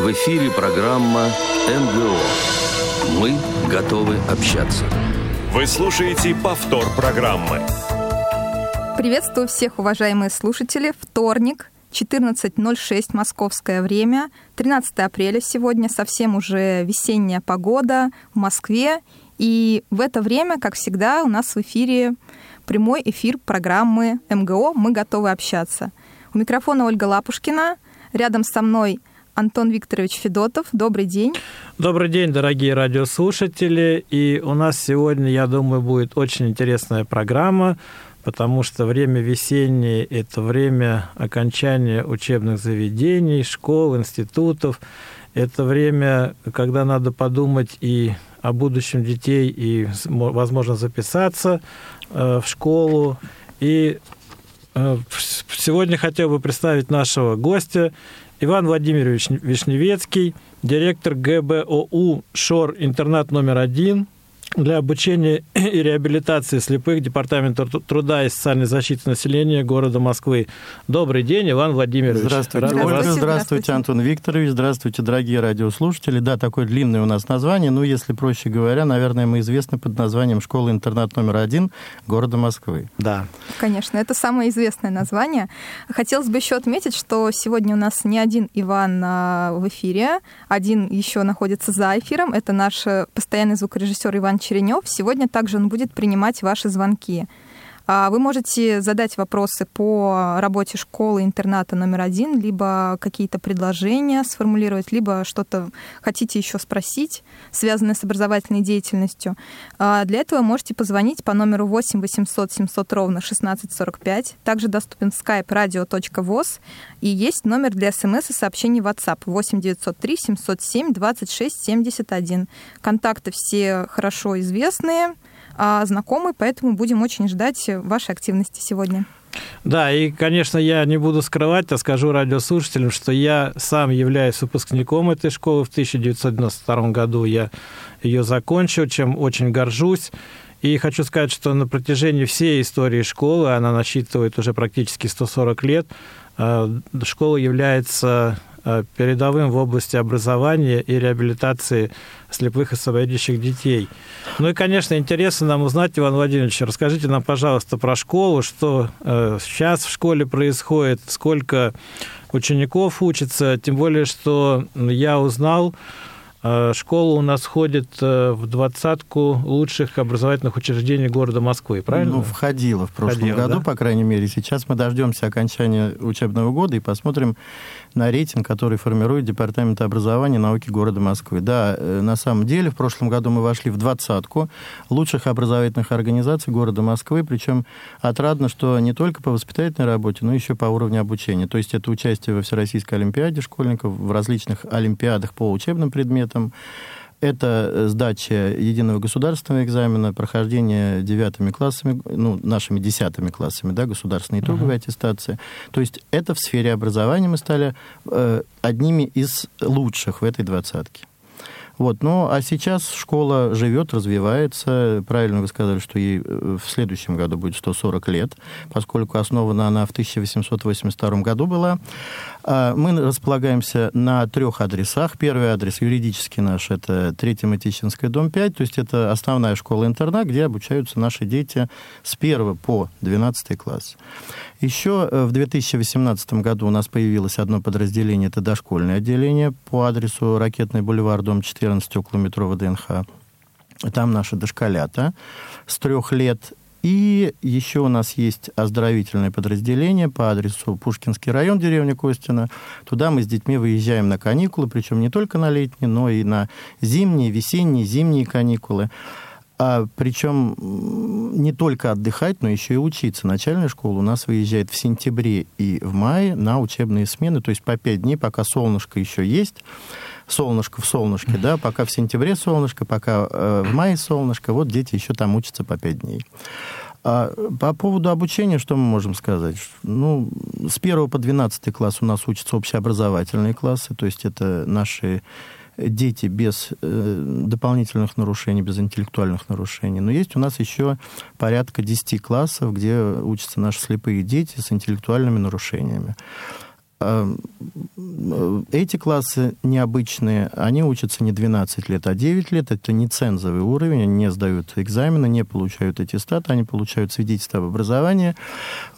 В эфире программа МГО. Мы готовы общаться. Вы слушаете повтор программы. Приветствую всех, уважаемые слушатели. Вторник, 14.06 московское время, 13 апреля сегодня, совсем уже весенняя погода в Москве. И в это время, как всегда, у нас в эфире прямой эфир программы МГО «Мы готовы общаться». У микрофона Ольга Лапушкина, рядом со мной Антон Викторович Федотов. Добрый день. Добрый день, дорогие радиослушатели. И у нас сегодня, я думаю, будет очень интересная программа, потому что время весеннее – это время окончания учебных заведений, школ, институтов. Это время, когда надо подумать и о будущем детей, и, возможно, записаться э, в школу. И э, сегодня хотел бы представить нашего гостя – Иван Владимирович Вишневецкий, директор ГБОУ «Шор» интернат номер один – для обучения и реабилитации слепых Департамента труда и социальной защиты населения города Москвы. Добрый день, Иван Владимирович. Здравствуйте, Рад Ольга. Здравствуйте, здравствуйте, Антон Викторович. Здравствуйте, дорогие радиослушатели. Да, такое длинное у нас название. Ну, если проще говоря, наверное, мы известны под названием «Школа-интернат номер один» города Москвы. Да. Конечно, это самое известное название. Хотелось бы еще отметить, что сегодня у нас не один Иван а, в эфире, один еще находится за эфиром. Это наш э, постоянный звукорежиссер Иван Черенев. Сегодня также он будет принимать ваши звонки. А вы можете задать вопросы по работе школы интерната номер один, либо какие-то предложения сформулировать, либо что-то хотите еще спросить, связанное с образовательной деятельностью. А для этого можете позвонить по номеру 8 800 700 ровно 1645. Также доступен skype radio.voz и есть номер для смс и сообщений WhatsApp 8 903 707 26 71. Контакты все хорошо известные знакомы, поэтому будем очень ждать вашей активности сегодня. Да, и, конечно, я не буду скрывать, а скажу радиослушателям, что я сам являюсь выпускником этой школы в 1992 году. Я ее закончил, чем очень горжусь. И хочу сказать, что на протяжении всей истории школы, она насчитывает уже практически 140 лет, а, школа является передовым в области образования и реабилитации слепых и слабовидящих детей. Ну и, конечно, интересно нам узнать, Иван Владимирович, расскажите нам, пожалуйста, про школу, что э, сейчас в школе происходит, сколько учеников учатся, тем более, что я узнал, э, Школа у нас входит в двадцатку лучших образовательных учреждений города Москвы, правильно? Ну, входила в прошлом входила, году, да? по крайней мере. Сейчас мы дождемся окончания учебного года и посмотрим, на рейтинг, который формирует Департамент образования и науки города Москвы. Да, э, на самом деле, в прошлом году мы вошли в двадцатку лучших образовательных организаций города Москвы, причем отрадно, что не только по воспитательной работе, но еще по уровню обучения. То есть это участие во Всероссийской Олимпиаде школьников, в различных олимпиадах по учебным предметам, это э, сдача единого государственного экзамена, прохождение девятыми классами, ну, нашими десятыми классами, да, государственной итоговой uh-huh. аттестации. То есть это в сфере образования мы стали э, одними из лучших в этой двадцатке. Вот. Ну, а сейчас школа живет, развивается. Правильно вы сказали, что ей э, в следующем году будет 140 лет, поскольку основана она в 1882 году была. А, мы располагаемся на трех адресах. Первый адрес юридический наш – это Третья Матичинская, дом 5, то есть это основная школа-интернат, где обучаются наши дети с 1 по 12 класс. Еще э, в 2018 году у нас появилось одно подразделение, это дошкольное отделение по адресу Ракетный бульвар, дом 14, около метро ВДНХ. Там наши дошколята с трех лет. И еще у нас есть оздоровительное подразделение по адресу Пушкинский район, деревня Костина. Туда мы с детьми выезжаем на каникулы, причем не только на летние, но и на зимние, весенние, зимние каникулы. А, причем не только отдыхать, но еще и учиться. Начальная школа у нас выезжает в сентябре и в мае на учебные смены, то есть по пять дней, пока солнышко еще есть. Солнышко в солнышке, да, пока в сентябре солнышко, пока э, в мае солнышко, вот дети еще там учатся по пять дней. А по поводу обучения, что мы можем сказать? Ну, с 1 по 12 класс у нас учатся общеобразовательные классы, то есть это наши дети без э, дополнительных нарушений, без интеллектуальных нарушений. Но есть у нас еще порядка 10 классов, где учатся наши слепые дети с интеллектуальными нарушениями. Эм, эти классы необычные, они учатся не 12 лет, а 9 лет. Это не цензовый уровень, они не сдают экзамены, не получают аттестат, они получают свидетельство об образовании.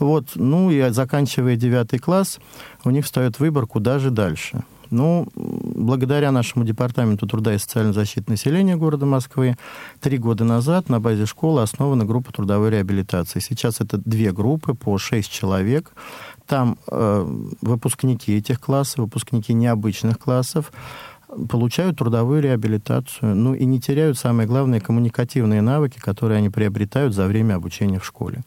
Вот. Ну и заканчивая 9 класс, у них встает выбор, куда же дальше. Ну, благодаря нашему департаменту труда и социальной защиты населения города Москвы, три года назад на базе школы основана группа трудовой реабилитации. Сейчас это две группы по шесть человек. Там э, выпускники этих классов, выпускники необычных классов, получают трудовую реабилитацию, ну и не теряют, самое главное, коммуникативные навыки, которые они приобретают за время обучения в школе.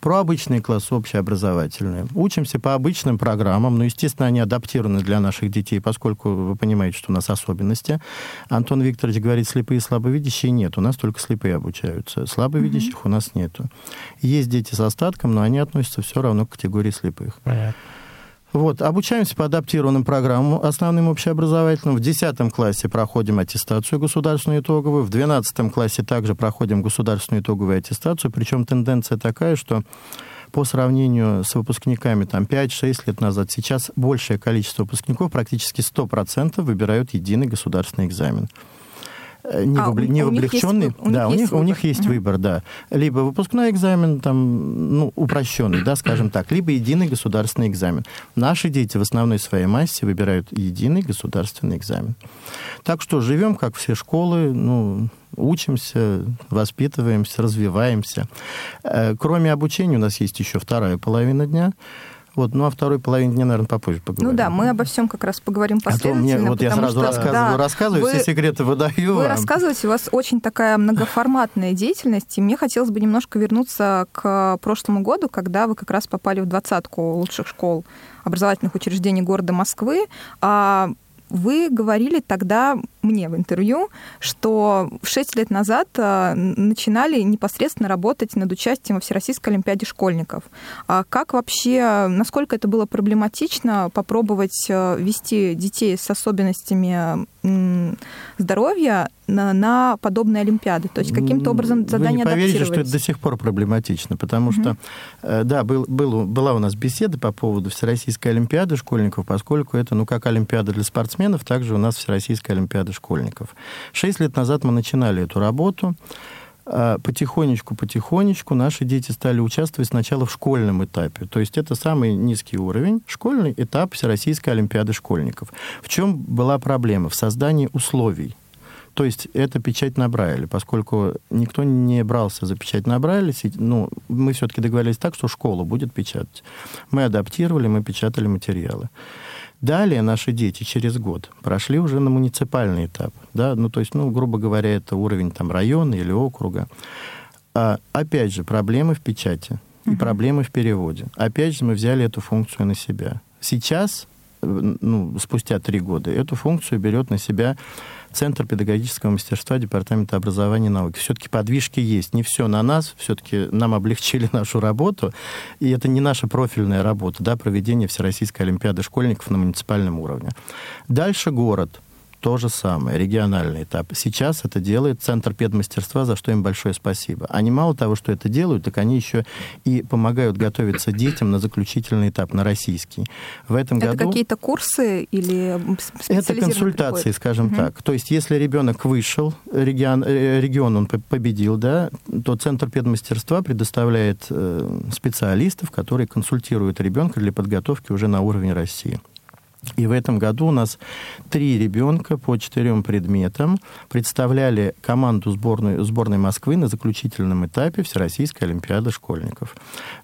Про обычные классы общеобразовательные. Учимся по обычным программам, но, естественно, они адаптированы для наших детей, поскольку вы понимаете, что у нас особенности. Антон Викторович говорит, слепые и слабовидящие нет, у нас только слепые обучаются. Слабовидящих mm-hmm. у нас нету. Есть дети с остатком, но они относятся все равно к категории слепых. Понятно. Вот, обучаемся по адаптированным программам, основным общеобразовательным. В 10 классе проходим аттестацию государственную итоговую, в 12 классе также проходим государственную итоговую аттестацию, причем тенденция такая, что по сравнению с выпускниками там 5-6 лет назад, сейчас большее количество выпускников, практически 100% выбирают единый государственный экзамен. Э, не, а, в, не в облегченный. Есть, у да, у них, у них есть угу. выбор, да. Либо выпускной экзамен, там, ну, упрощенный, да, скажем так, либо единый государственный экзамен. Наши дети в основной своей массе выбирают единый государственный экзамен. Так что живем, как все школы, ну, учимся, воспитываемся, развиваемся. Э, кроме обучения у нас есть еще вторая половина дня – вот, ну, а второй половине дня, наверное, попозже поговорим. Ну да, мы обо всем как раз поговорим последовательно. А то мне, вот я сразу что, рассказываю, да, рассказываю, вы, все секреты выдаю Вы вам. рассказываете, у вас очень такая многоформатная деятельность, и мне хотелось бы немножко вернуться к прошлому году, когда вы как раз попали в двадцатку лучших школ образовательных учреждений города Москвы. А вы говорили тогда мне в интервью, что 6 лет назад э, начинали непосредственно работать над участием во Всероссийской Олимпиаде школьников. А как вообще, насколько это было проблематично попробовать э, вести детей с особенностями здоровья на, на подобные Олимпиады? То есть каким-то образом задание Вы не поверите, что это до сих пор проблематично, потому угу. что, э, да, был, был, была у нас беседа по поводу Всероссийской Олимпиады школьников, поскольку это, ну, как Олимпиада для спортсменов, также у нас Всероссийская Олимпиада школьников. Шесть лет назад мы начинали эту работу потихонечку-потихонечку наши дети стали участвовать сначала в школьном этапе. То есть это самый низкий уровень, школьный этап Всероссийской Олимпиады школьников. В чем была проблема? В создании условий. То есть это печать на поскольку никто не брался за печать на ну, мы все-таки договорились так, что школа будет печатать. Мы адаптировали, мы печатали материалы. Далее наши дети через год прошли уже на муниципальный этап. Да? Ну, то есть, ну, грубо говоря, это уровень там, района или округа. А, опять же, проблемы в печати и проблемы в переводе. Опять же, мы взяли эту функцию на себя. Сейчас, э, ну, спустя три года, эту функцию берет на себя Центр педагогического мастерства Департамента образования и науки. Все-таки подвижки есть. Не все на нас, все-таки нам облегчили нашу работу. И это не наша профильная работа, да, проведение Всероссийской Олимпиады школьников на муниципальном уровне. Дальше город – то же самое, региональный этап. Сейчас это делает Центр педмастерства, за что им большое спасибо. Они мало того, что это делают, так они еще и помогают готовиться детям на заключительный этап, на российский. В этом это году... какие-то курсы или Это консультации, приходит? скажем угу. так. То есть, если ребенок вышел, регион, э, регион он победил, да, то Центр педмастерства предоставляет э, специалистов, которые консультируют ребенка для подготовки уже на уровень России. И в этом году у нас три ребенка по четырем предметам представляли команду сборной, сборной Москвы на заключительном этапе Всероссийской Олимпиады школьников.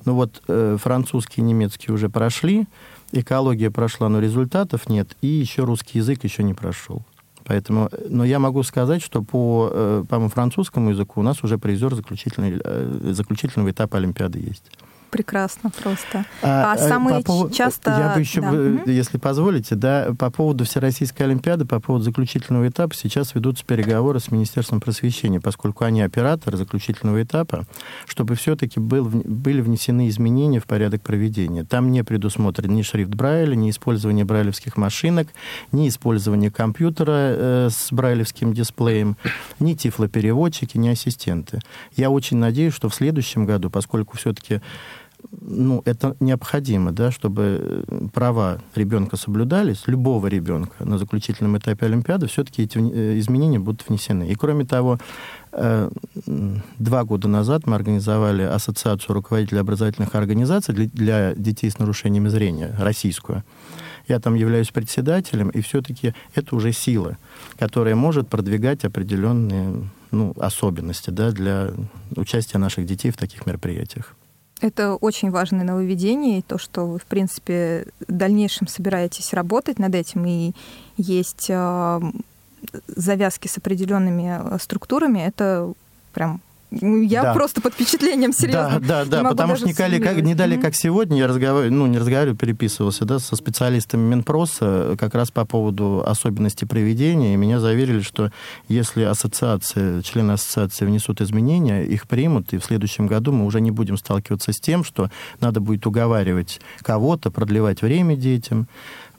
Ну вот э, французский и немецкий уже прошли, экология прошла, но результатов нет, и еще русский язык еще не прошел. Поэтому, но я могу сказать, что по, э, по французскому языку у нас уже призер э, заключительного этапа Олимпиады есть прекрасно просто. А, а самые по часто... Я бы еще, да. если позволите, да, по поводу Всероссийской Олимпиады, по поводу заключительного этапа, сейчас ведутся переговоры с Министерством просвещения, поскольку они оператор заключительного этапа, чтобы все-таки был, были внесены изменения в порядок проведения. Там не предусмотрен ни шрифт Брайля, ни использование брайлевских машинок, ни использование компьютера э, с брайлевским дисплеем, ни тифлопереводчики, ни ассистенты. Я очень надеюсь, что в следующем году, поскольку все-таки ну, это необходимо, да, чтобы права ребенка соблюдались, любого ребенка на заключительном этапе Олимпиады, все-таки эти изменения будут внесены. И кроме того, два года назад мы организовали ассоциацию руководителей образовательных организаций для, для детей с нарушениями зрения, российскую. Я там являюсь председателем, и все-таки это уже сила, которая может продвигать определенные ну, особенности да, для участия наших детей в таких мероприятиях. Это очень важное нововведение, и то, что вы, в принципе, в дальнейшем собираетесь работать над этим, и есть а, завязки с определенными э, структурами, это прям я да. просто под впечатлением, серьезно. Да, да, да, потому что не, дали, как, не дали, как сегодня, я разговариваю, ну, не разговариваю, переписывался, да, со специалистами Минпроса как раз по поводу особенностей проведения, и меня заверили, что если ассоциация, члены ассоциации внесут изменения, их примут, и в следующем году мы уже не будем сталкиваться с тем, что надо будет уговаривать кого-то, продлевать время детям,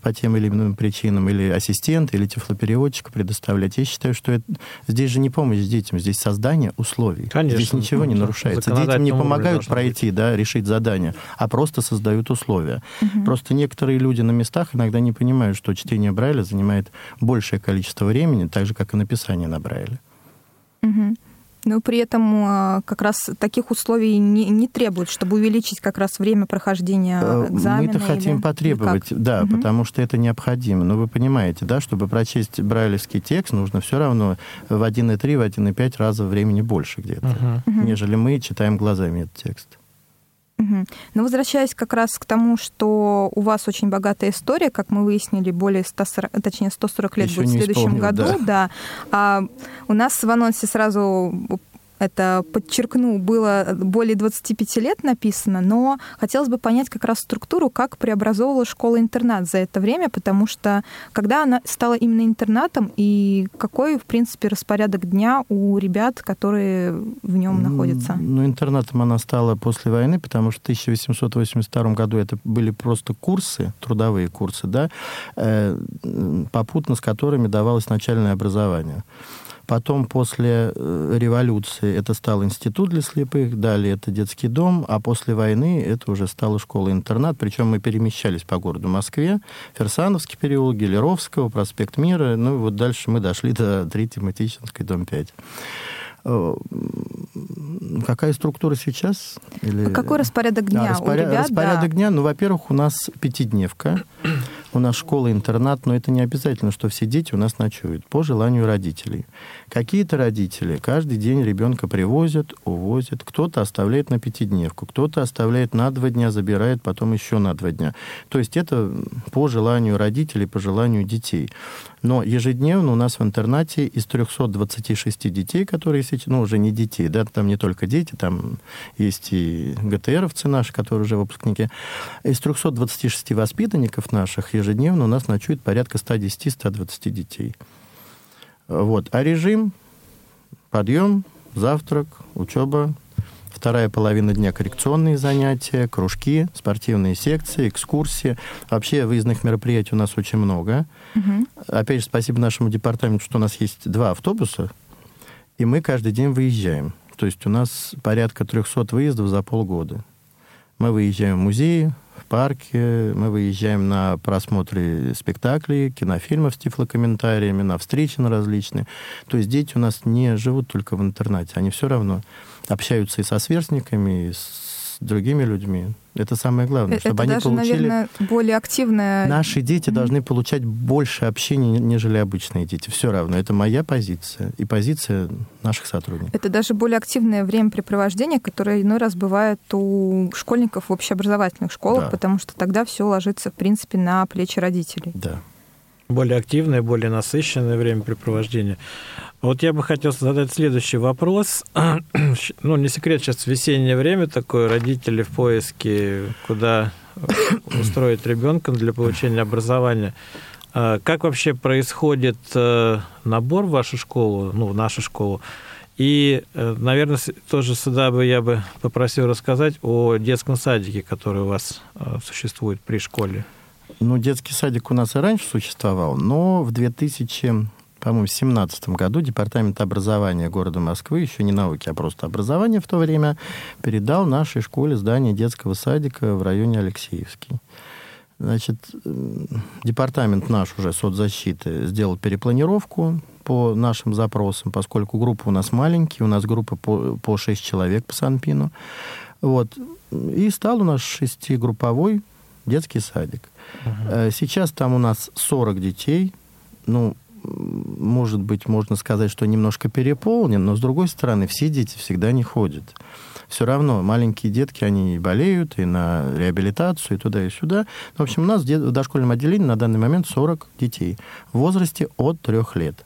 по тем или иным причинам, или ассистента, или тифлопереводчика предоставлять. Я считаю, что это, здесь же не помощь детям, здесь создание условий. Конечно. Здесь ничего не нарушается. Детям не помогают пройти, да, решить задание, а просто создают условия. Угу. Просто некоторые люди на местах иногда не понимают, что чтение Брайля занимает большее количество времени, так же, как и написание на Брайле. Но при этом а, как раз таких условий не, не требуют, чтобы увеличить как раз время прохождения э, экзамена. Мы это хотим или, потребовать, или да, угу. потому что это необходимо. Но вы понимаете, да, чтобы прочесть брайлевский текст, нужно все равно в 1,3, в 1,5 раза времени больше где-то, угу. нежели мы читаем глазами этот текст. Угу. Но возвращаясь как раз к тому, что у вас очень богатая история, как мы выяснили, более 140, точнее 140 лет Еще будет в следующем году, да. да. А у нас в анонсе сразу это подчеркну, было более 25 лет написано, но хотелось бы понять как раз структуру, как преобразовывала школа-интернат за это время, потому что когда она стала именно интернатом, и какой, в принципе, распорядок дня у ребят, которые в нем находятся? Ну, интернатом она стала после войны, потому что в 1882 году это были просто курсы, трудовые курсы, да, э, попутно с которыми давалось начальное образование. Потом после э, революции это стал институт для слепых, далее это детский дом, а после войны это уже стала школа-интернат. Причем мы перемещались по городу Москве, Ферсановский переулок, Гелеровского, проспект Мира. Ну и вот дальше мы дошли до 3 Матичинской, дом 5. Э, какая структура сейчас? Или... Какой распорядок дня а, распоряд... у ребят? Распорядок да. дня, ну, во-первых, у нас пятидневка, у нас школа-интернат, но это не обязательно, что все дети у нас ночуют, по желанию родителей. Какие-то родители каждый день ребенка привозят, увозят, кто-то оставляет на пятидневку, кто-то оставляет на два дня, забирает потом еще на два дня. То есть это по желанию родителей, по желанию детей. Но ежедневно у нас в интернате из 326 детей, которые сейчас, ну, уже не детей, да, там не только дети, там есть и ГТРовцы наши, которые уже выпускники, из 326 воспитанников наших ежедневно у нас ночует порядка 110-120 детей. Вот. А режим, подъем, завтрак, учеба, вторая половина дня коррекционные занятия, кружки, спортивные секции, экскурсии. Вообще выездных мероприятий у нас очень много. Угу. Опять же, спасибо нашему департаменту, что у нас есть два автобуса, и мы каждый день выезжаем. То есть у нас порядка 300 выездов за полгода. Мы выезжаем в музеи, парке, мы выезжаем на просмотры спектаклей, кинофильмов с тифлокомментариями, на встречи на различные. То есть дети у нас не живут только в интернате, они все равно общаются и со сверстниками, и с другими людьми. Это самое главное, это чтобы даже, они получили... наверное, более активное... Наши дети mm-hmm. должны получать больше общения, нежели обычные дети. Все равно. Это моя позиция и позиция наших сотрудников. Это даже более активное времяпрепровождение, которое иной раз бывает у школьников в общеобразовательных школах, да. потому что тогда все ложится, в принципе, на плечи родителей. Да более активное, более насыщенное времяпрепровождение. Вот я бы хотел задать следующий вопрос. ну, не секрет, сейчас весеннее время такое, родители в поиске, куда устроить ребенка для получения образования. А как вообще происходит э, набор в вашу школу, ну, в нашу школу? И, э, наверное, тоже сюда бы я бы попросил рассказать о детском садике, который у вас э, существует при школе. Ну, детский садик у нас и раньше существовал, но в 2000 по-моему, в 2017 году Департамент образования города Москвы, еще не науки, а просто образование в то время, передал нашей школе здание детского садика в районе Алексеевский. Значит, департамент наш уже соцзащиты сделал перепланировку по нашим запросам, поскольку группа у нас маленькие, у нас группа по, по 6 человек по Санпину. Вот. И стал у нас шестигрупповой детский садик. Uh-huh. Сейчас там у нас 40 детей. Ну, может быть, можно сказать, что немножко переполнен, но, с другой стороны, все дети всегда не ходят. Все равно маленькие детки, они болеют, и на реабилитацию, и туда, и сюда. В общем, у нас в дошкольном отделении на данный момент 40 детей в возрасте от 3 лет.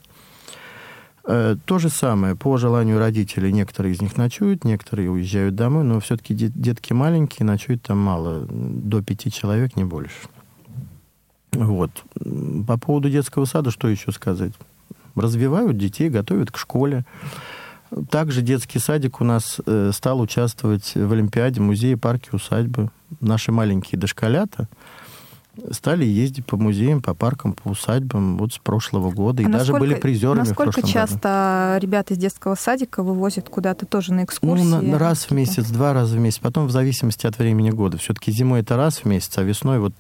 Э, то же самое, по желанию родителей, некоторые из них ночуют, некоторые уезжают домой, но все-таки детки маленькие, ночуют там мало, до пяти человек, не больше. Вот. По поводу детского сада, что еще сказать? Развивают детей, готовят к школе. Также детский садик у нас э, стал участвовать в Олимпиаде, музее, парке, усадьбы. Наши маленькие дошколята – стали ездить по музеям, по паркам, по усадьбам вот с прошлого года. А и насколько, даже были призерами Насколько в прошлом часто году. ребята из детского садика вывозят куда-то тоже на экскурсии? Ну, на, раз в месяц, два раза в месяц. Потом в зависимости от времени года. Все-таки зимой это раз в месяц, а весной вот,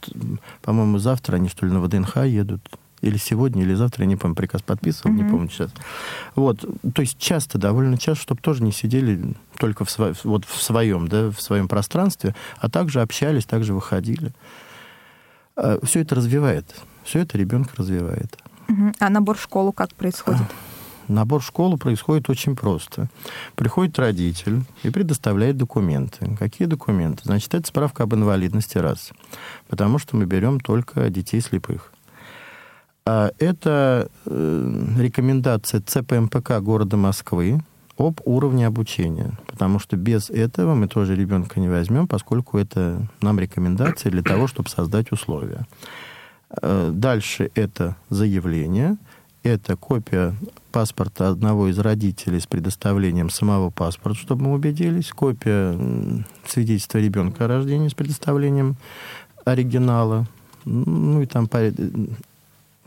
по-моему, завтра они что ли на ВДНХ едут. Или сегодня, или завтра, я не помню, приказ подписывал, mm-hmm. не помню сейчас. Вот, то есть часто, довольно часто, чтобы тоже не сидели только в, сво- вот в своем, да, в своем пространстве, а также общались, также выходили. А, все это развивает. Все это ребенка развивает. А набор в школу как происходит? Набор в школу происходит очень просто. Приходит родитель и предоставляет документы. Какие документы? Значит, это справка об инвалидности раз. Потому что мы берем только детей слепых. А это э, рекомендация ЦПМПК города Москвы об уровне обучения. Потому что без этого мы тоже ребенка не возьмем, поскольку это нам рекомендация для того, чтобы создать условия. Э, дальше это заявление, это копия паспорта одного из родителей с предоставлением самого паспорта, чтобы мы убедились, копия свидетельства ребенка о рождении с предоставлением оригинала, ну и там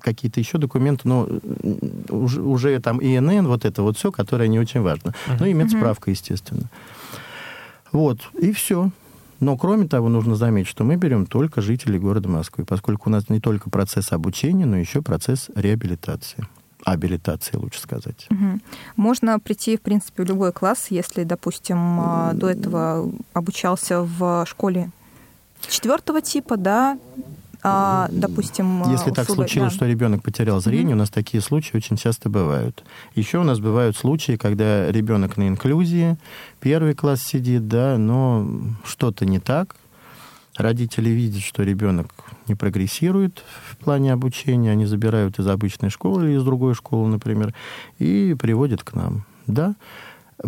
какие-то еще документы, но уже, уже там ИНН, вот это вот все, которое не очень важно. Uh-huh. Ну и медсправка, естественно. Вот, и все. Но, кроме того, нужно заметить, что мы берем только жителей города Москвы, поскольку у нас не только процесс обучения, но еще процесс реабилитации абилитации, лучше сказать. Угу. Можно прийти, в принципе, в любой класс, если, допустим, а, до этого обучался в школе четвертого типа, да, а, допустим... Если так случилось, да. что ребенок потерял зрение, mm-hmm. у нас такие случаи очень часто бывают. Еще у нас бывают случаи, когда ребенок на инклюзии, первый класс сидит, да, но что-то не так. Родители видят, что ребенок не прогрессирует в плане обучения, они забирают из обычной школы или из другой школы, например, и приводят к нам. Да,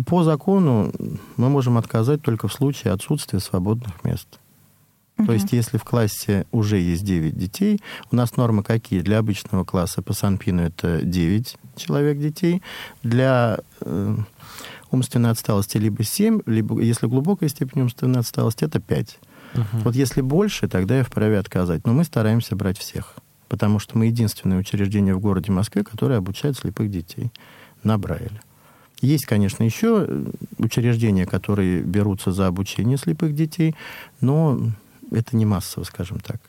по закону мы можем отказать только в случае отсутствия свободных мест. То есть, если в классе уже есть 9 детей, у нас нормы какие? Для обычного класса по Санпину это 9 человек детей, для э, умственной отсталости либо 7, либо, если глубокая степень умственной отсталости, это 5. uh Вот если больше, тогда я вправе отказать. Но мы стараемся брать всех, потому что мы единственное учреждение в городе Москве, которое обучает слепых детей на Брайле. Есть, конечно, еще э, учреждения, которые берутся за обучение слепых детей, но это не массово, скажем так.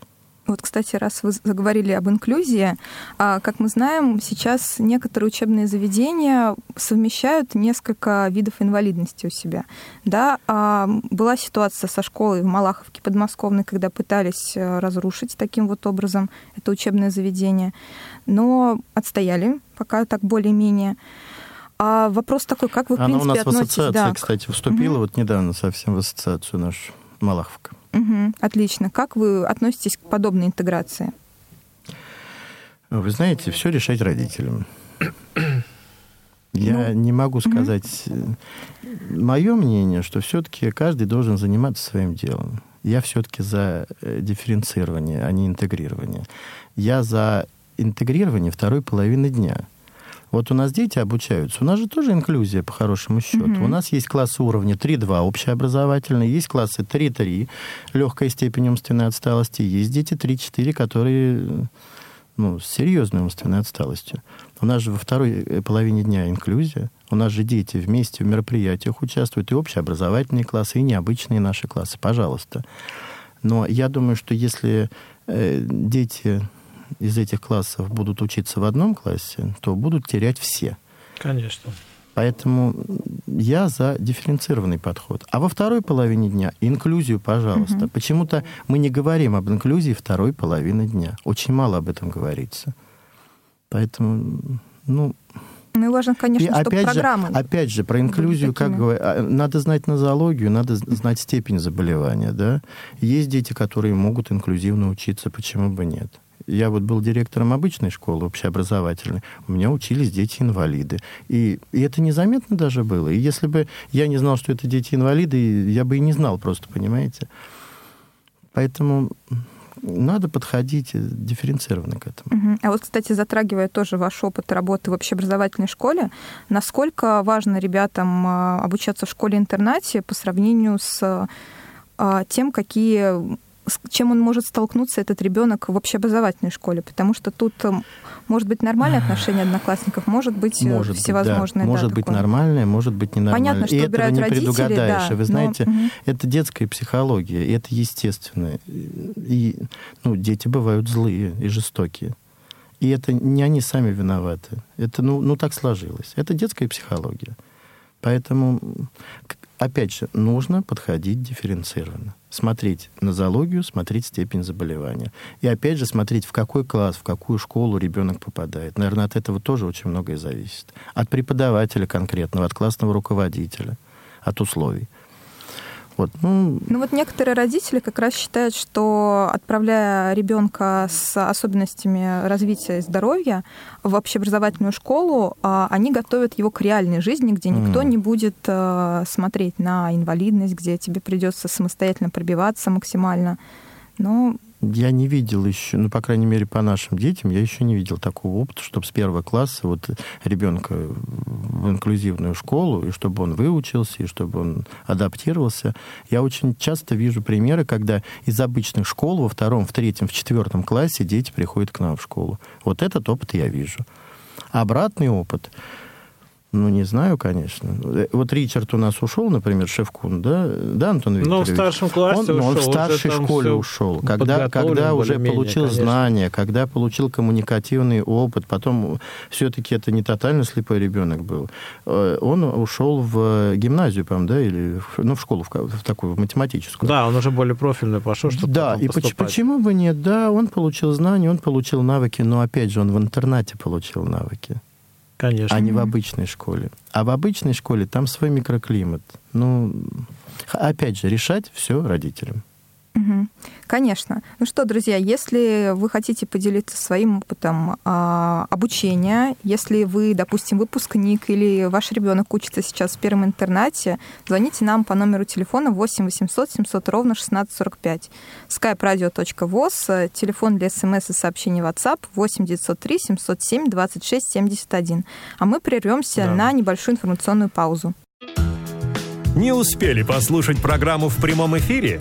Вот, кстати, раз вы заговорили об инклюзии, а, как мы знаем, сейчас некоторые учебные заведения совмещают несколько видов инвалидности у себя. Да, а, была ситуация со школой в Малаховке подмосковной, когда пытались э, разрушить таким вот образом это учебное заведение, но отстояли пока так более-менее. А вопрос такой, как вы, в Она принципе, у нас относитесь... в ассоциации, да, кстати, вступила угу. вот недавно совсем в ассоциацию нашу Малаховка. Угу, отлично. Как вы относитесь к подобной интеграции? Вы знаете, все решать родителям. Я ну, не могу сказать. Угу. Мое мнение, что все-таки каждый должен заниматься своим делом. Я все-таки за э, дифференцирование, а не интегрирование. Я за интегрирование второй половины дня. Вот у нас дети обучаются. У нас же тоже инклюзия, по хорошему счету. Mm-hmm. У нас есть классы уровня 3-2 общеобразовательные, есть классы 3-3, легкая степень умственной отсталости, есть дети 3-4, которые ну, с серьезной умственной отсталостью. У нас же во второй э, половине дня инклюзия. У нас же дети вместе в мероприятиях участвуют, и общеобразовательные классы, и необычные наши классы. Пожалуйста. Но я думаю, что если э, дети из этих классов будут учиться в одном классе, то будут терять все. Конечно. Поэтому я за дифференцированный подход. А во второй половине дня инклюзию, пожалуйста. Угу. Почему-то мы не говорим об инклюзии второй половины дня. Очень мало об этом говорится. Поэтому, ну... Ну и важно, конечно, и чтобы опять программы... Же, опять же, про инклюзию, как говорят, а, надо знать нозологию, надо знать степень заболевания, да. Есть дети, которые могут инклюзивно учиться, почему бы нет я вот был директором обычной школы общеобразовательной, у меня учились дети-инвалиды. И, и это незаметно даже было. И если бы я не знал, что это дети-инвалиды, я бы и не знал просто, понимаете? Поэтому надо подходить дифференцированно к этому. А вот, кстати, затрагивая тоже ваш опыт работы в общеобразовательной школе, насколько важно ребятам а, обучаться в школе-интернате по сравнению с а, тем, какие с чем он может столкнуться, этот ребенок в общеобразовательной школе, потому что тут эм, может быть нормальное отношение одноклассников, может быть э, может всевозможные. Быть, да. Может да, быть такое. нормальное, может быть ненормальное. Понятно, что и этого не родители, предугадаешь. Да, Вы знаете, но... это детская психология, и это естественно. И, ну, дети бывают злые и жестокие. И это не они сами виноваты. Это, ну, ну так сложилось. Это детская психология. Поэтому опять же, нужно подходить дифференцированно. Смотреть нозологию, смотреть степень заболевания. И опять же смотреть, в какой класс, в какую школу ребенок попадает. Наверное, от этого тоже очень многое зависит. От преподавателя конкретного, от классного руководителя, от условий. Вот, ну... ну вот некоторые родители как раз считают, что отправляя ребенка с особенностями развития и здоровья в общеобразовательную школу, а, они готовят его к реальной жизни, где никто mm. не будет э, смотреть на инвалидность, где тебе придется самостоятельно пробиваться максимально. Но я не видел еще, ну, по крайней мере, по нашим детям, я еще не видел такого опыта, чтобы с первого класса вот ребенка в инклюзивную школу, и чтобы он выучился, и чтобы он адаптировался. Я очень часто вижу примеры, когда из обычных школ во втором, в третьем, в четвертом классе дети приходят к нам в школу. Вот этот опыт я вижу. Обратный опыт – ну, не знаю, конечно. Вот Ричард у нас ушел, например, Шевкун, да, да, Антон Викторович? Ну, в старшем классе он, ушел. Он в старшей школе ушел. Когда, когда уже получил конечно. знания, когда получил коммуникативный опыт, потом все-таки это не тотально слепой ребенок был. Э, он ушел в гимназию, по-моему, да, или ну, в школу, в, в такую, в математическую. Да, он уже более профильный пошел, чтобы Да, и поступать. почему бы нет? Да, он получил знания, он получил навыки, но, опять же, он в интернате получил навыки. Конечно. а не в обычной школе. А в обычной школе там свой микроклимат. Ну, опять же, решать все родителям. Угу. Конечно. Ну что, друзья, если вы хотите поделиться своим опытом а, обучения, если вы, допустим, выпускник или ваш ребенок учится сейчас в первом интернате, звоните нам по номеру телефона 8 800 700 ровно 1645. skype-radio.voz, телефон для смс и сообщений WhatsApp 8 903 707 26 71. А мы прервемся да. на небольшую информационную паузу. Не успели послушать программу в прямом эфире?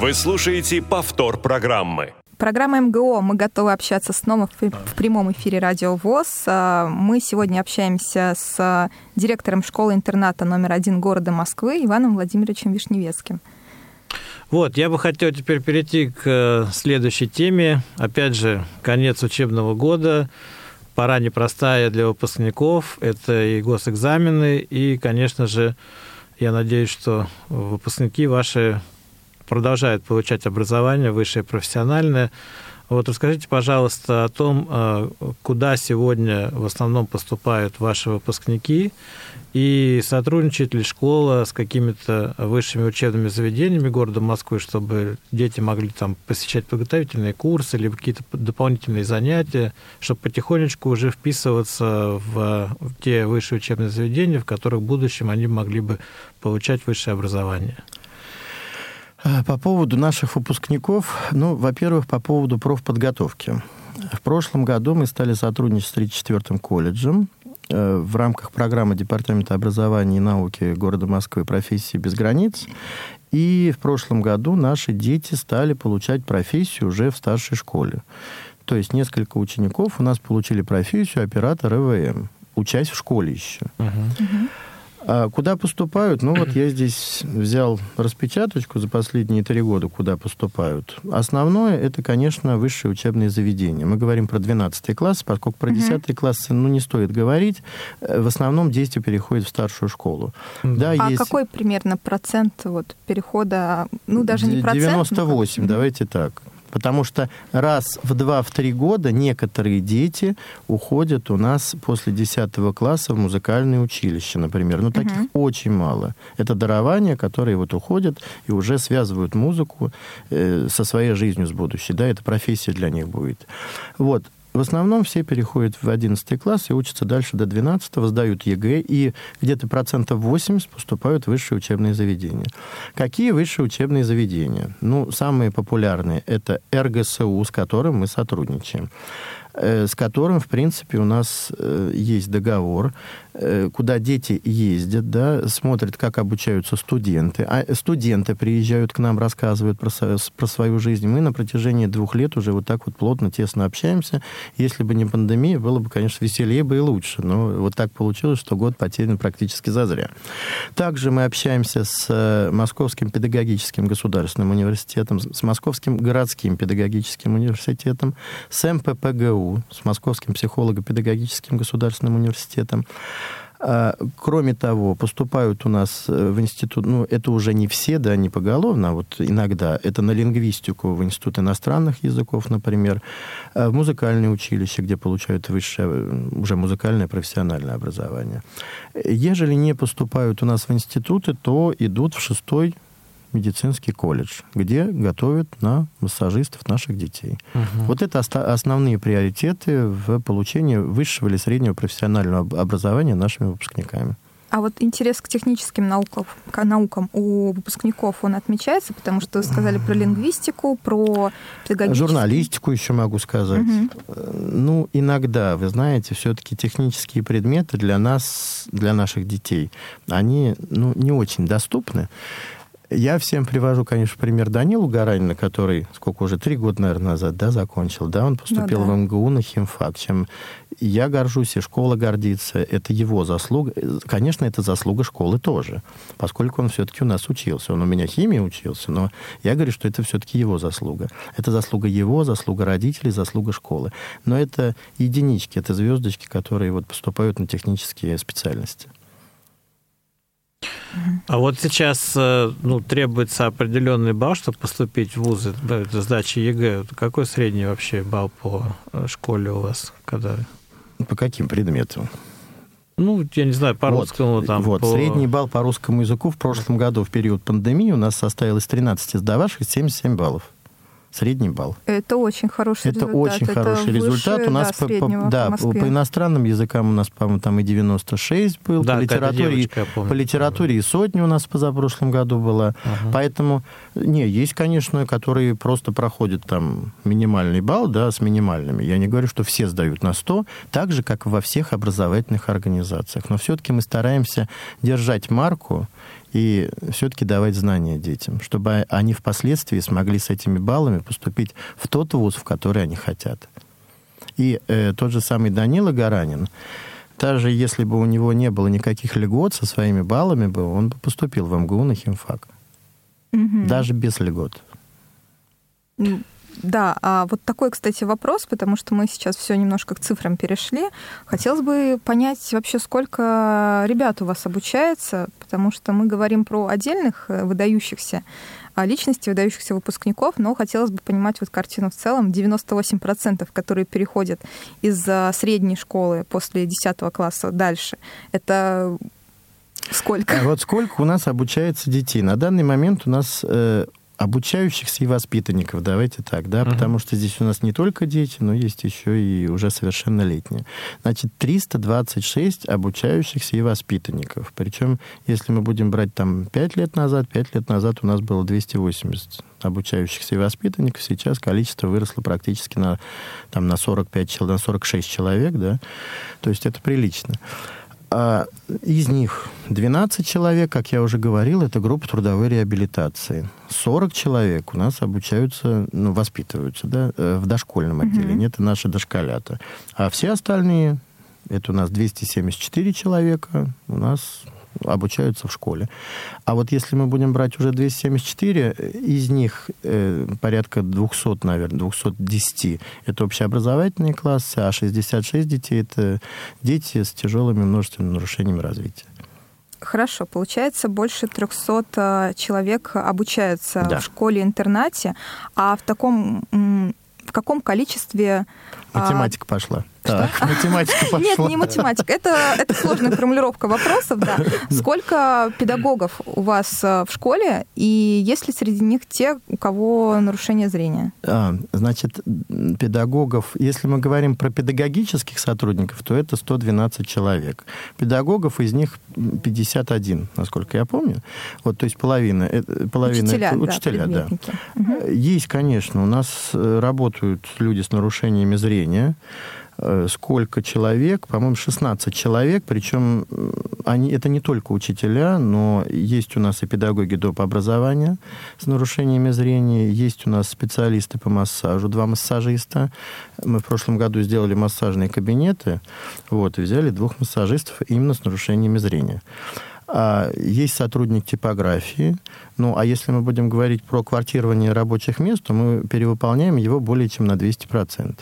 Вы слушаете повтор программы. Программа МГО. Мы готовы общаться снова в прямом эфире Радио ВОЗ. А, мы сегодня общаемся с директором школы-интерната номер один города Москвы Иваном Владимировичем Вишневецким. Вот, я бы хотел теперь перейти к э, следующей теме. Опять же, конец учебного года. Пора непростая для выпускников. Это и госэкзамены, и, конечно же, я надеюсь, что выпускники ваши продолжают получать образование высшее профессиональное. Вот расскажите, пожалуйста, о том, э, куда сегодня в основном поступают ваши выпускники, и сотрудничает ли школа с какими-то высшими учебными заведениями города Москвы, чтобы дети могли там посещать подготовительные курсы или какие-то дополнительные занятия, чтобы потихонечку уже вписываться в те высшие учебные заведения, в которых в будущем они могли бы получать высшее образование? А, по поводу наших выпускников, ну, во-первых, по поводу профподготовки. В прошлом году мы стали сотрудничать с 34-м колледжем э, в рамках программы Департамента образования и науки города Москвы «Профессии без границ». И в прошлом году наши дети стали получать профессию уже в старшей школе. То есть несколько учеников у нас получили профессию оператор ЭВМ, учась в школе еще. Uh-huh. А куда поступают? Ну, вот я здесь взял распечаточку за последние три года, куда поступают. Основное, это, конечно, высшие учебные заведения. Мы говорим про 12 класс, поскольку про 10 угу. класс, ну, не стоит говорить. Э, в основном действие переходит в старшую школу. Да, а есть... какой примерно процент вот, перехода? Ну, даже не процент. 98, но... давайте так. Потому что раз в два, в три года некоторые дети уходят у нас после 10 класса в музыкальное училище, например. Но таких угу. очень мало. Это дарования, которые вот уходят и уже связывают музыку э, со своей жизнью с будущей. Да, это профессия для них будет. Вот. В основном все переходят в 11 класс и учатся дальше до 12, сдают ЕГЭ, и где-то процентов 80 поступают в высшие учебные заведения. Какие высшие учебные заведения? Ну, самые популярные – это РГСУ, с которым мы сотрудничаем. Э, с которым, в принципе, у нас э, есть договор, э, куда дети ездят, да, смотрят, как обучаются студенты. А студенты приезжают к нам, рассказывают про, про свою жизнь. Мы на протяжении двух лет уже вот так вот плотно, тесно общаемся. Если бы не пандемия, было бы, конечно, веселее бы и лучше. Но вот так получилось, что год потерян практически зазря. Также мы общаемся с Московским педагогическим государственным университетом, с Московским городским педагогическим университетом, с МППГУ, с Московским психолого-педагогическим государственным университетом. А, кроме того, поступают у нас э, в институт, ну, это уже не все, да, не поголовно, а вот иногда, это на лингвистику в Институт иностранных языков, например, а в музыкальное училище, где получают высшее, э, уже музыкальное профессиональное образование. Ежели не поступают у нас в институты, то идут в шестой медицинский колледж, где готовят на массажистов наших детей. Угу. Вот это основные приоритеты в получении высшего или среднего профессионального образования нашими выпускниками. А вот интерес к техническим наукам, к наукам у выпускников, он отмечается, потому что вы сказали про лингвистику, про педагогическую... Журналистику еще могу сказать. Угу. Ну, иногда, вы знаете, все-таки технические предметы для нас, для наших детей, они ну, не очень доступны. Я всем привожу, конечно, пример Данилу Гаранина, который, сколько уже, три года, наверное, назад, да, закончил, да, он поступил ну, да. в МГУ на химфак, чем я горжусь, и школа гордится, это его заслуга. Конечно, это заслуга школы тоже, поскольку он все-таки у нас учился. Он у меня химии учился, но я говорю, что это все-таки его заслуга. Это заслуга его, заслуга родителей, заслуга школы. Но это единички, это звездочки, которые вот поступают на технические специальности. А вот сейчас э, ну, требуется определенный балл, чтобы поступить в вузы, это сдача ЕГЭ. Какой средний вообще балл по э, школе у вас? Когда... По каким предметам? Ну, я не знаю, по русскому вот, там. Вот, по... средний балл по русскому языку в прошлом году в период пандемии у нас составил из 13 сдававших 77 баллов средний балл. Это очень хороший это результат. Очень это хороший выше, результат. У нас да, по, по, да, по иностранным языкам у нас, по-моему, там и 96 был. Да, по литературе, девочка, помню, по литературе и сотни у нас позапрошлом году было. Ага. Поэтому, не, есть, конечно, которые просто проходят там минимальный балл, да, с минимальными. Я не говорю, что все сдают на 100, так же, как во всех образовательных организациях. Но все-таки мы стараемся держать марку и все-таки давать знания детям, чтобы они впоследствии смогли с этими баллами поступить в тот вуз, в который они хотят. И э, тот же самый Данила Гаранин, даже если бы у него не было никаких льгот со своими баллами, бы, он бы поступил в МГУ на химфак. Угу. Даже без льгот. Да, а вот такой, кстати, вопрос, потому что мы сейчас все немножко к цифрам перешли. Хотелось бы понять вообще, сколько ребят у вас обучается, потому что мы говорим про отдельных э, выдающихся личностей, выдающихся выпускников, но хотелось бы понимать вот картину в целом. 98%, которые переходят из средней школы после 10 класса дальше, это сколько? А вот сколько у нас обучается детей? На данный момент у нас э, обучающихся и воспитанников, давайте так, да, uh-huh. потому что здесь у нас не только дети, но есть еще и уже совершеннолетние. Значит, 326 обучающихся и воспитанников. Причем, если мы будем брать там 5 лет назад, 5 лет назад у нас было 280 обучающихся и воспитанников, сейчас количество выросло практически на, там, на 45, на 46 человек, да, то есть это прилично. А из них 12 человек, как я уже говорил, это группа трудовой реабилитации. 40 человек у нас обучаются, ну, воспитываются, да, э, в дошкольном отделении. Mm-hmm. Это наши дошколята. А все остальные, это у нас 274 человека, у нас обучаются в школе. А вот если мы будем брать уже 274, из них э, порядка 200, наверное, 210 это общеобразовательные классы, а 66 детей это дети с тяжелыми множественными нарушениями развития. Хорошо, получается, больше 300 э, человек обучаются да. в школе-интернате, а в таком в каком количестве... Математика а... пошла. Так, математика пошла. Нет, не математика. Это, это сложная формулировка вопросов, да. Сколько педагогов у вас э, в школе, и есть ли среди них те, у кого нарушение зрения? А, значит, педагогов, если мы говорим про педагогических сотрудников, то это 112 человек. Педагогов из них 51, насколько я помню. Вот, то есть половина. Э, половина учителя, это, учителя, да. да. Угу. Есть, конечно, у нас э, работают люди с нарушениями зрения. Э, сколько человек, по-моему, 16 человек, причем они, это не только учителя, но есть у нас и педагоги доп. образования с нарушениями зрения, есть у нас специалисты по массажу, два массажиста. Мы в прошлом году сделали массажные кабинеты, вот, и взяли двух массажистов именно с нарушениями зрения. А есть сотрудник типографии. Ну, а если мы будем говорить про квартирование рабочих мест, то мы перевыполняем его более чем на 200%.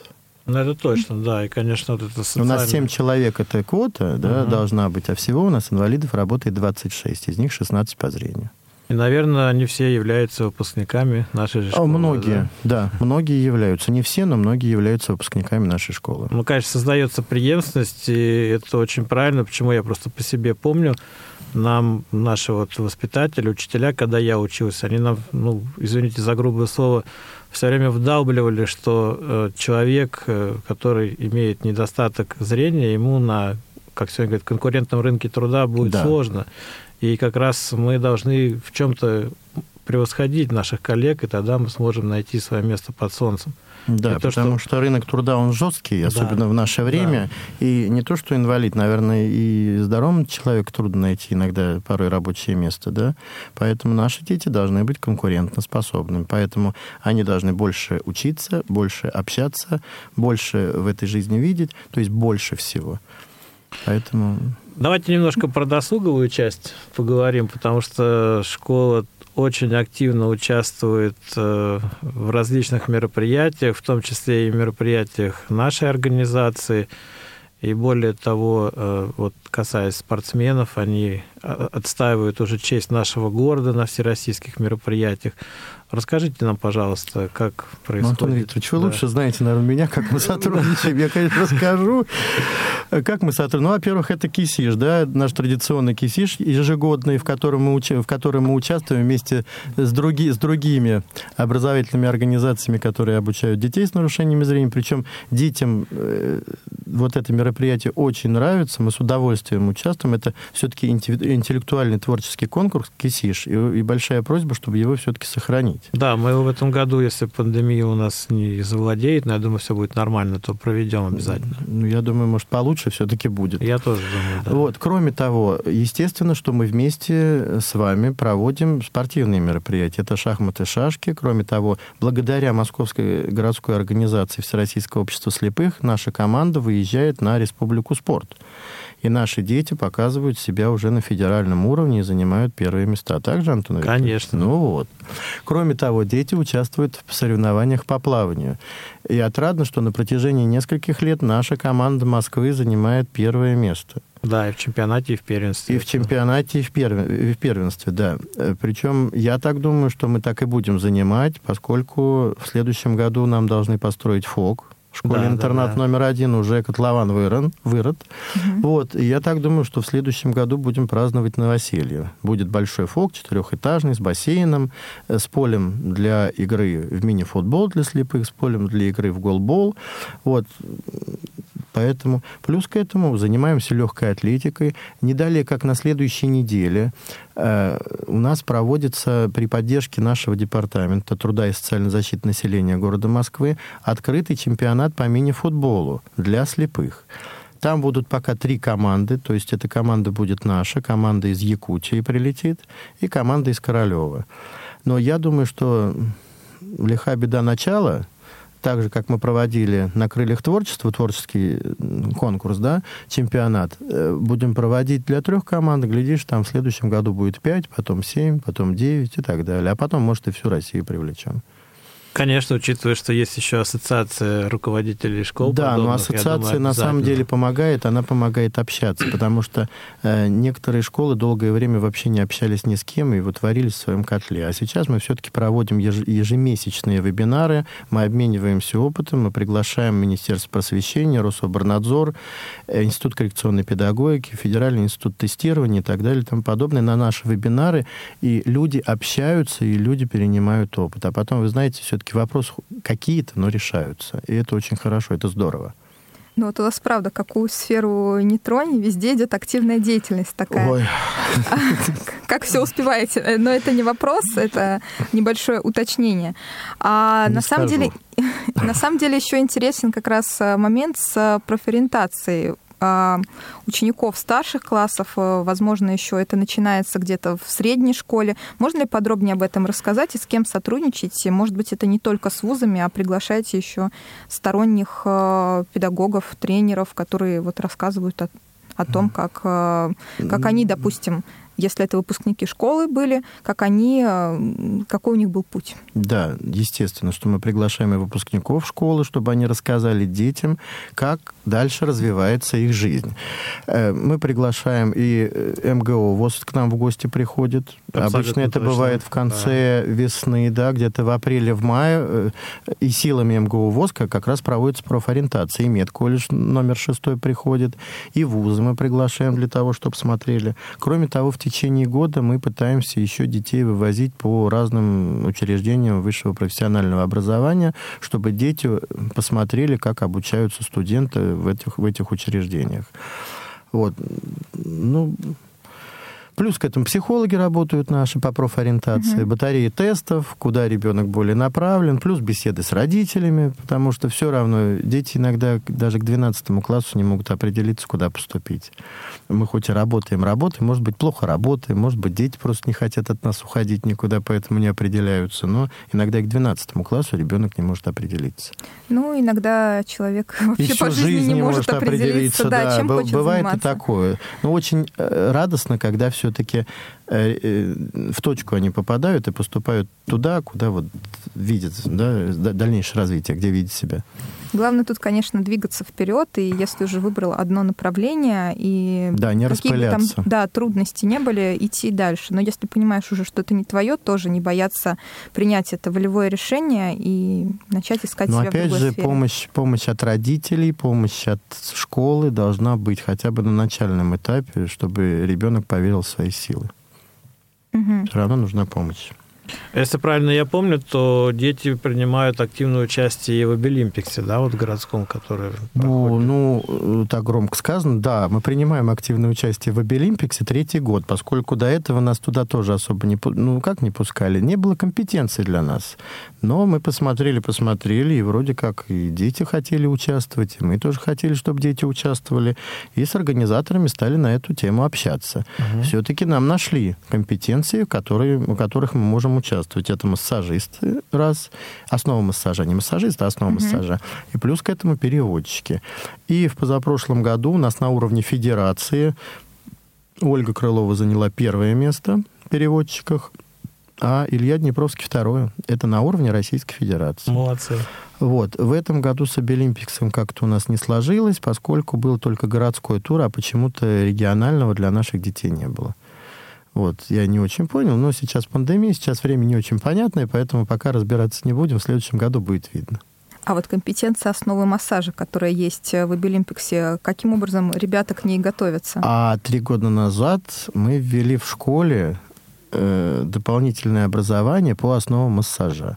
Ну, это точно, да. И, конечно, вот это социальное... У нас 7 человек это квота, да, угу. должна быть, а всего у нас инвалидов работает 26, из них 16 по зрению. И, наверное, они все являются выпускниками нашей же школы. Многие, да? да, многие являются. Не все, но многие являются выпускниками нашей школы. Ну, конечно, создается преемственность, и это очень правильно. Почему я просто по себе помню, нам наши вот воспитатели, учителя, когда я учился, они нам, ну, извините за грубое слово, все время вдалбливали, что э, человек, э, который имеет недостаток зрения, ему на, как сегодня говорят, конкурентном рынке труда будет да. сложно. И как раз мы должны в чем-то превосходить наших коллег, и тогда мы сможем найти свое место под солнцем. Да, то, потому что... что рынок труда, он жесткий, особенно да, в наше время. Да. И не то, что инвалид, наверное, и здоровому человеку трудно найти иногда порой рабочее место, да. Поэтому наши дети должны быть конкурентоспособными. Поэтому они должны больше учиться, больше общаться, больше в этой жизни видеть, то есть больше всего. Поэтому... Давайте немножко про досуговую часть поговорим, потому что школа очень активно участвует э, в различных мероприятиях, в том числе и мероприятиях нашей организации. И более того, э, вот касаясь спортсменов, они э, отстаивают уже честь нашего города на всероссийских мероприятиях. Расскажите нам, пожалуйста, как происходит. Ну, Антон Викторович, вы да. лучше знаете, наверное, меня, как мы сотрудничаем. Я, конечно, расскажу, как мы сотрудничаем. Ну, во-первых, это кисиш, да, наш традиционный кисиш ежегодный, в котором мы, уч... в котором мы участвуем вместе с, други... с другими образовательными организациями, которые обучают детей с нарушениями зрения. Причем детям э, вот это мероприятие очень нравится, мы с удовольствием участвуем. Это все-таки интеллектуальный творческий конкурс кисиш, и большая просьба, чтобы его все-таки сохранить сохранить. Да, мы в этом году, если пандемия у нас не завладеет, но я думаю, все будет нормально, то проведем обязательно. Ну, я думаю, может, получше все-таки будет. Я тоже думаю, да. Вот, кроме того, естественно, что мы вместе с вами проводим спортивные мероприятия. Это шахматы, шашки. Кроме того, благодаря Московской городской организации Всероссийского общества слепых, наша команда выезжает на Республику спорт и наши дети показывают себя уже на федеральном уровне и занимают первые места. Так же, Антон Викторович? Конечно. Ну вот. Кроме того, дети участвуют в соревнованиях по плаванию. И отрадно, что на протяжении нескольких лет наша команда Москвы занимает первое место. Да, и в чемпионате, и в первенстве. И в чемпионате, и в, первенстве, да. Э, Причем я так думаю, что мы так и будем занимать, поскольку в следующем году нам должны построить ФОК, школе-интернат да, да, номер один уже котлован вырон, вырод. Угу. Вот, и я так думаю, что в следующем году будем праздновать новоселье. Будет большой фок, четырехэтажный, с бассейном, э, с полем для игры в мини-футбол для слепых, с полем для игры в голбол. Вот. Поэтому плюс к этому занимаемся легкой атлетикой. Не далее, как на следующей неделе, э, у нас проводится при поддержке нашего департамента труда и социальной защиты населения города Москвы открытый чемпионат по мини-футболу для слепых. Там будут пока три команды, то есть эта команда будет наша, команда из Якутии прилетит и команда из Королева. Но я думаю, что лиха беда начала, так же, как мы проводили на крыльях творчества, творческий конкурс, да, чемпионат, э, будем проводить для трех команд, глядишь, там в следующем году будет пять, потом семь, потом девять и так далее. А потом, может, и всю Россию привлечем. Конечно, учитывая, что есть еще ассоциация руководителей школ. Да, но ассоциация думаю, на самом деле помогает, она помогает общаться, потому что э, некоторые школы долгое время вообще не общались ни с кем и вот варились в своем котле. А сейчас мы все-таки проводим ежемесячные вебинары, мы обмениваемся опытом, мы приглашаем Министерство просвещения, Рособорнадзор, э, Институт коррекционной педагогики, Федеральный институт тестирования и так далее и тому подобное на наши вебинары, и люди общаются, и люди перенимают опыт. А потом, вы знаете, все-таки все-таки вопросы какие-то, но решаются. И это очень хорошо, это здорово. Ну вот у вас правда, какую сферу не тронь, везде идет активная деятельность такая. Ой. Как все успеваете? Э, но это не вопрос, это небольшое уточнение. А на самом деле, на самом деле еще интересен как раз э, момент с профориентацией учеников старших классов, э, возможно, еще это начинается где-то в средней школе. Можно ли подробнее об этом рассказать и с кем сотрудничаете? Может быть, это не только с вузами, а приглашаете еще сторонних э, педагогов, тренеров, которые вот рассказывают о, о том, как, э, как они, допустим, если это выпускники школы были, как они, э, какой у них был путь. Да, естественно, что мы приглашаем и выпускников школы, чтобы они рассказали детям, как дальше развивается их жизнь. Э, мы приглашаем и э, МГО ВОЗ к нам в гости приходит. Абсолютно Обычно это точно. бывает в конце да. весны, да, где-то в апреле, в мае. И силами МГУ ВОЗ как раз проводится профориентация. И медколледж номер шестой приходит, и вузы мы приглашаем для того, чтобы смотрели. Кроме того, в течение года мы пытаемся еще детей вывозить по разным учреждениям высшего профессионального образования, чтобы дети посмотрели, как обучаются студенты в этих, в этих учреждениях. Вот. Ну, Плюс к этому психологи работают наши по профориентации, угу. батареи тестов, куда ребенок более направлен, плюс беседы с родителями, потому что все равно дети иногда даже к 12 классу не могут определиться, куда поступить. Мы хоть и работаем, работаем, может быть, плохо работаем, может быть, дети просто не хотят от нас уходить никуда, поэтому не определяются, но иногда и к 12 классу ребенок не может определиться. Ну, иногда человек вообще Еще по жизни, жизни не может определиться, определиться да, да, чем хочет Бывает заниматься. и такое. Но очень э, радостно, когда все все-таки э, э, в точку они попадают и поступают туда, куда вот видят да, дальнейшее развитие, где видят себя. Главное тут, конечно, двигаться вперед, и если уже выбрал одно направление, и да, не какие бы там да, трудности не были, идти дальше. Но если понимаешь уже, что это не твое, тоже не бояться принять это волевое решение и начать искать Но себя опять в же, сфере. помощь, помощь от родителей, помощь от школы должна быть хотя бы на начальном этапе, чтобы ребенок поверил в свои силы. Угу. Все равно нужна помощь. Если правильно я помню, то дети принимают активное участие и в Обилимпиксе, да, вот городском, который ну, ну, так громко сказано, да, мы принимаем активное участие в Обилимпиксе третий год, поскольку до этого нас туда тоже особо не, ну, как не пускали, не было компетенции для нас. Но мы посмотрели, посмотрели, и вроде как и дети хотели участвовать, и мы тоже хотели, чтобы дети участвовали, и с организаторами стали на эту тему общаться. Угу. Все-таки нам нашли компетенции, которые, у которых мы можем участвовать. Это массажисты, раз. Основа массажа, не массажист, а основа mm-hmm. массажа. И плюс к этому переводчики. И в позапрошлом году у нас на уровне федерации Ольга Крылова заняла первое место в переводчиках. а Илья Днепровский второе. Это на уровне Российской Федерации. Молодцы. Вот. В этом году с Обилимпиксом как-то у нас не сложилось, поскольку был только городской тур, а почему-то регионального для наших детей не было. Вот, я не очень понял, но сейчас пандемия, сейчас время не очень понятное, поэтому пока разбираться не будем, в следующем году будет видно. А вот компетенция основы массажа, которая есть в Обилимпиксе, каким образом ребята к ней готовятся? А три года назад мы ввели в школе э, дополнительное образование по основам массажа.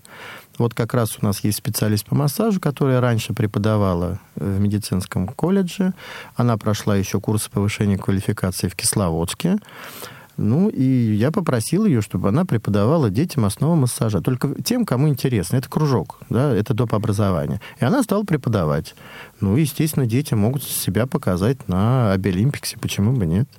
Вот как раз у нас есть специалист по массажу, которая раньше преподавала в медицинском колледже. Она прошла еще курсы повышения квалификации в Кисловодске. Ну, и я попросил ее, чтобы она преподавала детям основы массажа. Только тем, кому интересно. Это кружок, да, это доп. образование. И она стала преподавать. Ну, естественно, дети могут себя показать на Абилимпиксе. Почему бы нет?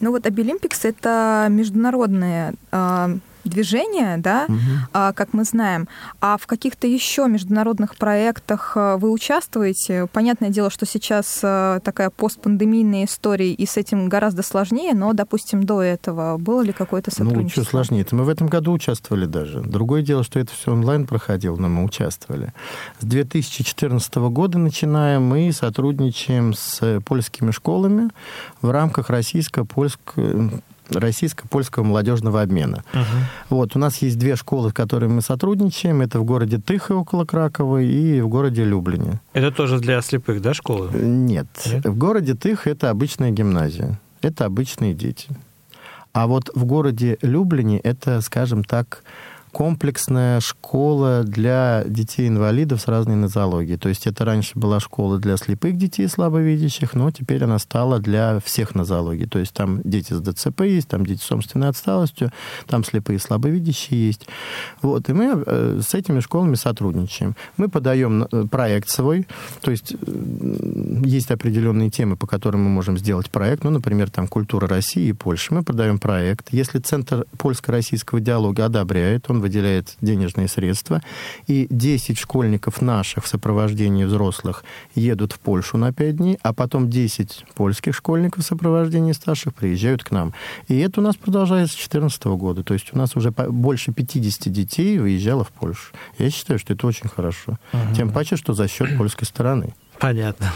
Ну вот Абилимпикс — это международная а, движение, да, угу. как мы знаем. А в каких-то еще международных проектах э, вы участвуете? Понятное дело, что сейчас э, такая постпандемийная история, и с этим гораздо сложнее, но, допустим, до этого было ли какое-то сотрудничество? Ну, что сложнее? Это мы в этом году участвовали даже. Другое дело, что это все онлайн проходило, но мы участвовали. С 2014 года начинаем мы сотрудничаем с польскими школами в рамках российско-польского российско-польского молодежного обмена. Uh-huh. Вот, у нас есть две школы, с которыми мы сотрудничаем. Это в городе Тыхо около Кракова и в городе Люблине. Это тоже для слепых, да, школы? Нет. Нет? В городе Тых это обычная гимназия. Это обычные дети. А вот в городе Люблине это, скажем так, комплексная школа для детей-инвалидов с разной нозологией. То есть это раньше была школа для слепых детей слабовидящих, но теперь она стала для всех нозологий. То есть там дети с ДЦП есть, там дети с умственной отсталостью, там слепые слабовидящие есть. Вот, и мы э, с этими школами сотрудничаем. Мы подаем э, проект свой, то есть э, есть определенные темы, по которым мы можем сделать проект, ну, например, там культура России и Польши. Мы подаем проект. Если Центр польско-российского диалога одобряет, он выделяет денежные средства, и 10 школьников наших в сопровождении взрослых едут в Польшу на 5 дней, а потом 10 польских школьников в сопровождении старших приезжают к нам. И это у нас продолжается с 2014 года. То есть у нас уже больше 50 детей выезжало в Польшу. Я считаю, что это очень хорошо. Угу. Тем паче, что за счет польской стороны. Понятно.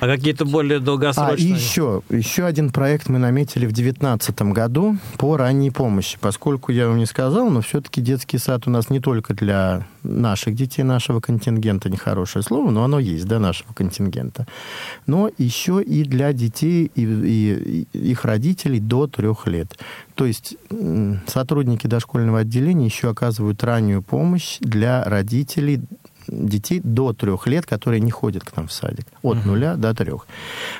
А какие-то более долгосрочные? А, еще, еще один проект мы наметили в 2019 году по ранней помощи. Поскольку я вам не сказал, но все-таки детский сад у нас не только для наших детей, нашего контингента, нехорошее слово, но оно есть, да, нашего контингента, но еще и для детей и, и, и их родителей до трех лет. То есть сотрудники дошкольного отделения еще оказывают раннюю помощь для родителей детей до трех лет, которые не ходят к нам в садик. От нуля до трех.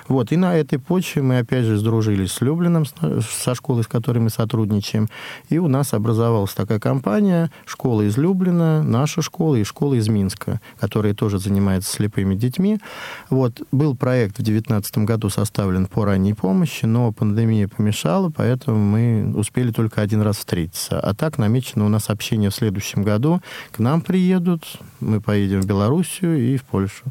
Вот. И на этой почве мы, опять же, сдружились с Люблином, со школой, с которой мы сотрудничаем. И у нас образовалась такая компания, школа из Люблина, наша школа и школа из Минска, которая тоже занимается слепыми детьми. Вот. Был проект в 2019 году составлен по ранней помощи, но пандемия помешала, поэтому мы успели только один раз встретиться. А так намечено у нас общение в следующем году. К нам приедут, мы поедем в Белоруссию и в Польшу.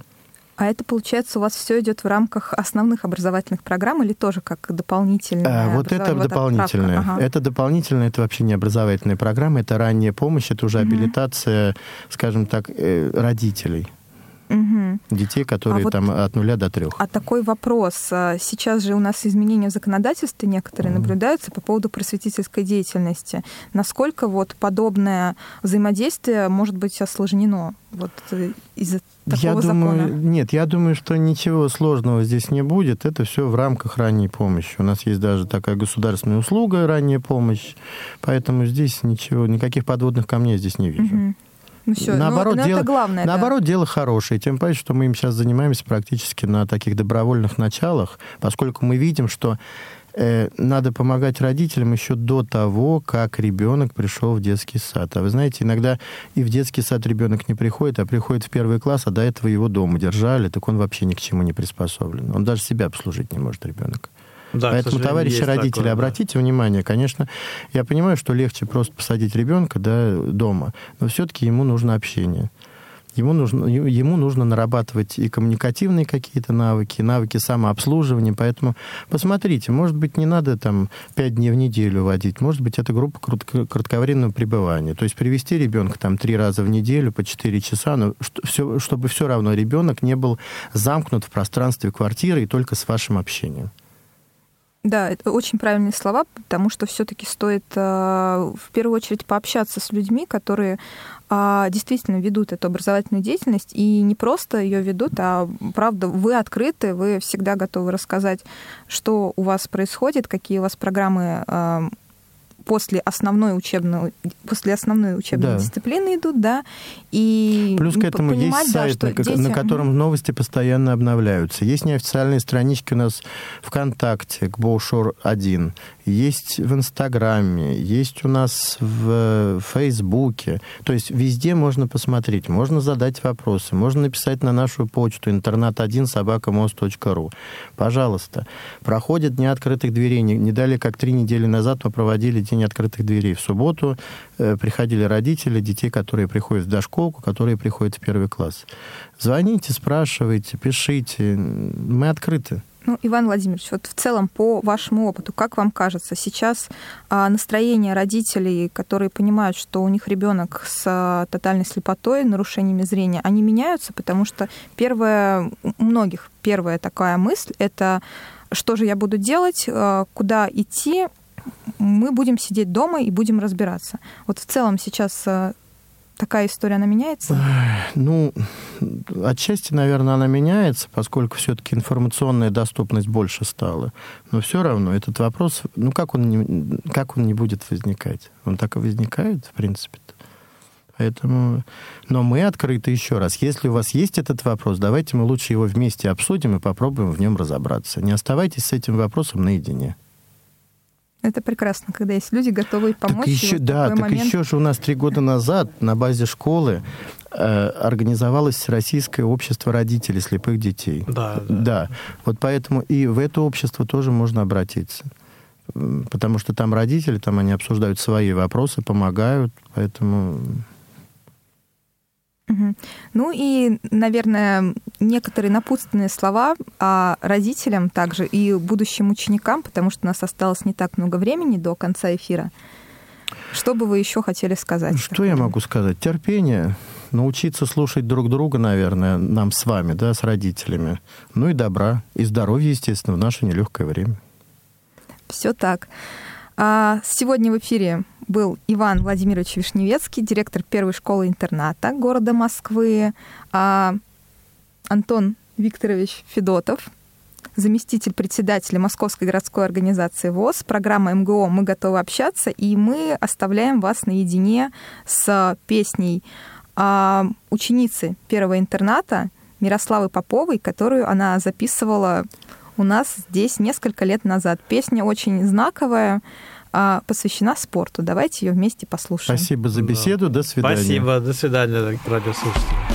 А это, получается, у вас все идет в рамках основных образовательных программ или тоже как дополнительное? А, вот это вот дополнительное. Ага. Это дополнительное, это вообще не образовательная программа, это ранняя помощь, это уже угу. абилитация, скажем так, э, родителей. Угу. Детей, которые а вот там от нуля до трех. А такой вопрос. А сейчас же у нас изменения в законодательстве некоторые угу. наблюдаются по поводу просветительской деятельности. Насколько вот подобное взаимодействие может быть осложнено вот э, из-за такого я закона? Думаю, нет, я думаю, что ничего сложного здесь не будет. Это все в рамках ранней помощи. У нас есть даже такая государственная услуга ранняя помощь, поэтому здесь ничего, никаких подводных камней здесь не вижу. Угу. Ну, все. Наоборот, но, но дело, это главное. Наоборот, да. дело хорошее. Тем паче, что мы им сейчас занимаемся практически на таких добровольных началах, поскольку мы видим, что э, надо помогать родителям еще до того, как ребенок пришел в детский сад. А вы знаете, иногда и в детский сад ребенок не приходит, а приходит в первый класс, а до этого его дома держали, так он вообще ни к чему не приспособлен. Он даже себя обслужить не может, ребенок. Да, Поэтому, товарищи родители, такое, обратите да. внимание, конечно, я понимаю, что легче просто посадить ребенка да, дома, но все-таки ему нужно общение. Ему нужно, ему нужно нарабатывать и коммуникативные какие-то навыки, и навыки самообслуживания. Поэтому посмотрите, может быть, не надо там пять дней в неделю водить, может быть, это группа кратковременного пребывания. То есть привести ребенка там три раза в неделю по четыре часа, но все, чтобы все равно ребенок не был замкнут в пространстве квартиры и только с вашим общением. Да, это очень правильные слова, потому что все-таки стоит э, в первую очередь пообщаться с людьми, которые э, действительно ведут эту образовательную деятельность и не просто ее ведут, а правда вы открыты, вы всегда готовы рассказать, что у вас происходит, какие у вас программы э, после основной учебной, после основной учебной да. дисциплины идут, да, и Плюс к этому понимать, есть сайт, да, на, дети... на котором новости постоянно обновляются. Есть неофициальные странички у нас ВКонтакте, к Боушор 1, есть в Инстаграме, есть у нас в Фейсбуке. То есть везде можно посмотреть, можно задать вопросы, можно написать на нашу почту интернат1 собакамост.ру. Пожалуйста. Проходят дни открытых дверей. Не, не дали, как три недели назад мы проводили день открытых дверей. В субботу э, приходили родители детей, которые приходят в дошколку, которые приходят в первый класс. Звоните, спрашивайте, пишите. Мы открыты. Ну, Иван Владимирович, вот в целом по вашему опыту, как вам кажется, сейчас а, настроение родителей, которые понимают, что у них ребенок с а, тотальной слепотой, нарушениями зрения, они меняются, потому что первое, у многих первая такая мысль это что же я буду делать, а, куда идти, мы будем сидеть дома и будем разбираться. Вот в целом сейчас э, такая история, она меняется? Ну, отчасти, наверное, она меняется, поскольку все-таки информационная доступность больше стала. Но все равно этот вопрос, ну, как он не, как он не будет возникать? Он так и возникает, в принципе. -то. Поэтому... Но мы открыты еще раз. Если у вас есть этот вопрос, давайте мы лучше его вместе обсудим и попробуем в нем разобраться. Не оставайтесь с этим вопросом наедине. Это прекрасно, когда есть люди, готовые помочь. Так еще, да, так момент... еще же у нас три года назад на базе школы э, организовалось Российское общество родителей слепых детей. Да, да. Да. Вот поэтому и в это общество тоже можно обратиться. Потому что там родители, там они обсуждают свои вопросы, помогают. Поэтому ну и, наверное, некоторые напутственные слова а родителям также и будущим ученикам, потому что у нас осталось не так много времени до конца эфира. Что бы вы еще хотели сказать? Что я могу сказать? Терпение, научиться слушать друг друга, наверное, нам с вами, да, с родителями. Ну и добра, и здоровья, естественно, в наше нелегкое время. Все так. А сегодня в эфире был Иван Владимирович Вишневецкий, директор первой школы-интерната города Москвы, а Антон Викторович Федотов, заместитель председателя Московской городской организации ВОЗ, программа МГО «Мы готовы общаться», и мы оставляем вас наедине с песней а, ученицы первого интерната Мирославы Поповой, которую она записывала у нас здесь несколько лет назад. Песня очень знаковая, а, посвящена спорту. Давайте ее вместе послушаем. Спасибо за беседу. До свидания. Спасибо. До свидания, радиослушатели.